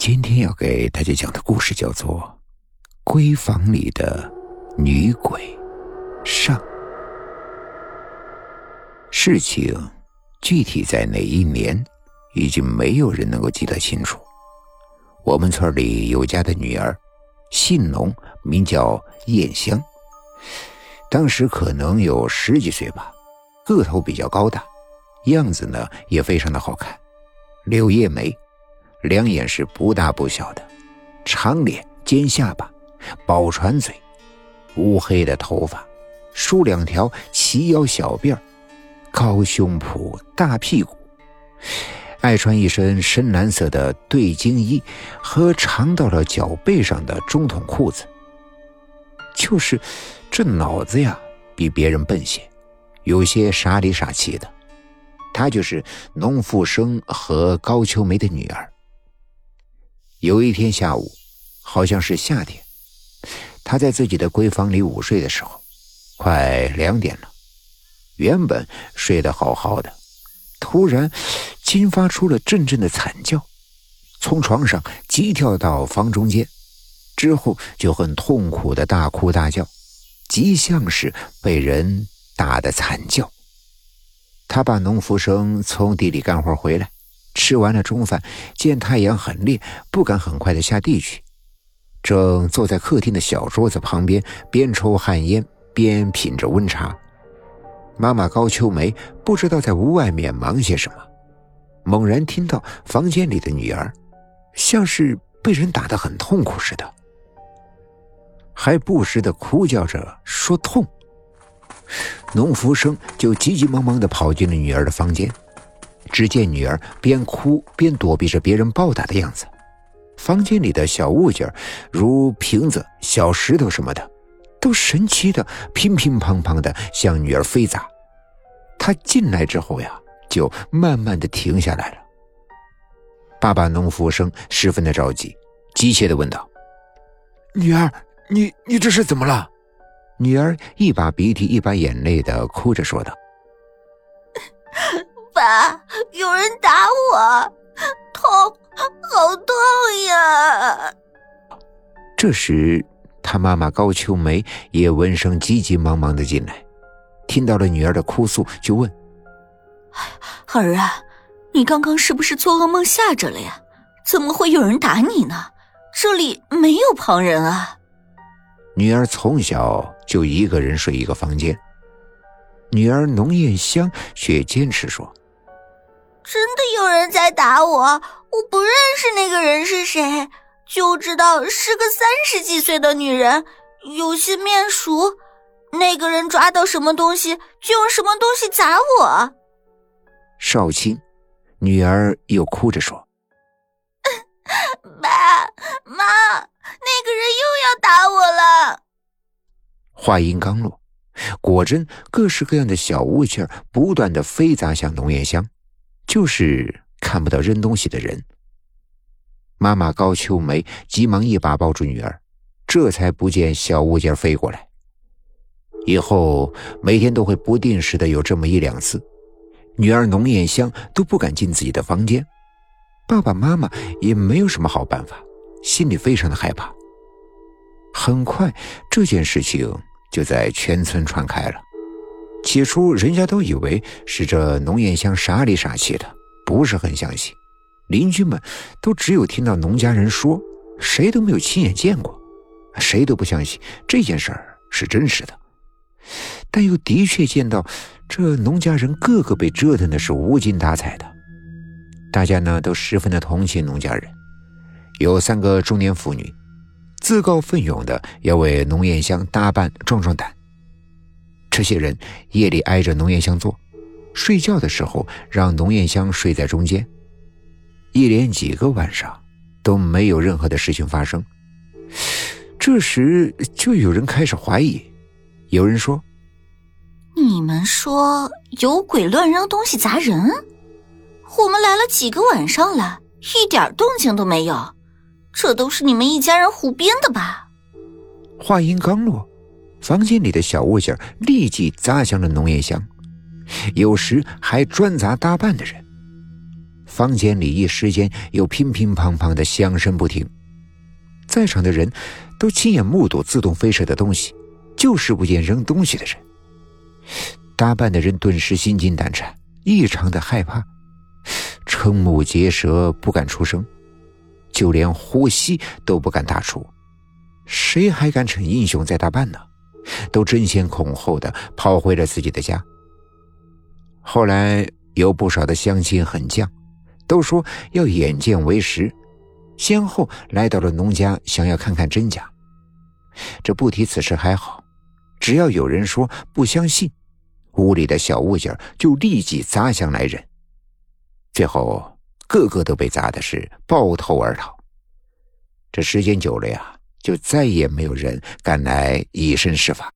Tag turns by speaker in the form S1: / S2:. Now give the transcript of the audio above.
S1: 今天要给大家讲的故事叫做《闺房里的女鬼上》。事情具体在哪一年，已经没有人能够记得清楚。我们村里有家的女儿，姓农，名叫燕香，当时可能有十几岁吧，个头比较高大，样子呢也非常的好看，柳叶眉。两眼是不大不小的，长脸尖下巴，宝船嘴，乌黑的头发，梳两条齐腰小辫儿高胸脯大屁股，爱穿一身深蓝色的对襟衣和长到了脚背上的中筒裤子。就是这脑子呀，比别人笨些，有些傻里傻气的。她就是农富生和高秋梅的女儿。有一天下午，好像是夏天，他在自己的闺房里午睡的时候，快两点了。原本睡得好好的，突然惊发出了阵阵的惨叫，从床上急跳到房中间，之后就很痛苦的大哭大叫，极像是被人打的惨叫。他把农夫生从地里干活回来。吃完了中饭，见太阳很烈，不敢很快的下地去，正坐在客厅的小桌子旁边，边抽旱烟边品着温茶。妈妈高秋梅不知道在屋外面忙些什么，猛然听到房间里的女儿，像是被人打得很痛苦似的，还不时的哭叫着说痛。农福生就急急忙忙的跑进了女儿的房间。只见女儿边哭边躲避着别人暴打的样子，房间里的小物件如瓶子、小石头什么的，都神奇的乒乒乓乓的向女儿飞砸。他进来之后呀，就慢慢的停下来了。爸爸农夫生十分的着急，急切的问道：“女儿，你你这是怎么了？”女儿一把鼻涕一把眼泪的哭着说道。
S2: 打我，痛，好痛呀！
S1: 这时，他妈妈高秋梅也闻声急急忙忙的进来，听到了女儿的哭诉，就问：“
S2: 儿啊，你刚刚是不是做噩梦吓着了呀？怎么会有人打你呢？这里没有旁人啊！”
S1: 女儿从小就一个人睡一个房间，女儿农艳香却坚持说。
S2: 真的有人在打我，我不认识那个人是谁，就知道是个三十几岁的女人，有些面熟。那个人抓到什么东西就用什么东西砸我。
S1: 少卿，女儿又哭着说：“
S2: 爸妈，那个人又要打我了。”
S1: 话音刚落，果真各式各样的小物件不断的飞砸向龙眼香。就是看不到扔东西的人。妈妈高秋梅急忙一把抱住女儿，这才不见小物件飞过来。以后每天都会不定时的有这么一两次，女儿浓艳香都不敢进自己的房间，爸爸妈妈也没有什么好办法，心里非常的害怕。很快，这件事情就在全村传开了。起初，人家都以为是这农艳香傻里傻气的，不是很相信。邻居们都只有听到农家人说，谁都没有亲眼见过，谁都不相信这件事儿是真实的。但又的确见到这农家人个个被折腾的是无精打采的，大家呢都十分的同情农家人。有三个中年妇女，自告奋勇的要为农艳香搭伴壮壮胆。这些人夜里挨着浓艳香坐，睡觉的时候让浓艳香睡在中间。一连几个晚上都没有任何的事情发生。这时就有人开始怀疑，有人说：“
S2: 你们说有鬼乱扔东西砸人？我们来了几个晚上了，一点动静都没有，这都是你们一家人胡编的吧？”
S1: 话音刚落。房间里的小物件立即砸向了浓烟香，有时还专砸搭伴的人。房间里一时间又乒乒乓乓的响声不停，在场的人都亲眼目睹自动飞射的东西，就是不见扔东西的人。打扮的人顿时心惊胆颤，异常的害怕，瞠目结舌，不敢出声，就连呼吸都不敢大出。谁还敢逞英雄在大半呢？都争先恐后的跑回了自己的家。后来有不少的乡亲很犟，都说要眼见为实，先后来到了农家，想要看看真假。这不提此事还好，只要有人说不相信，屋里的小物件就立即砸向来人，最后个个都被砸的是抱头而逃。这时间久了呀。就再也没有人敢来以身试法。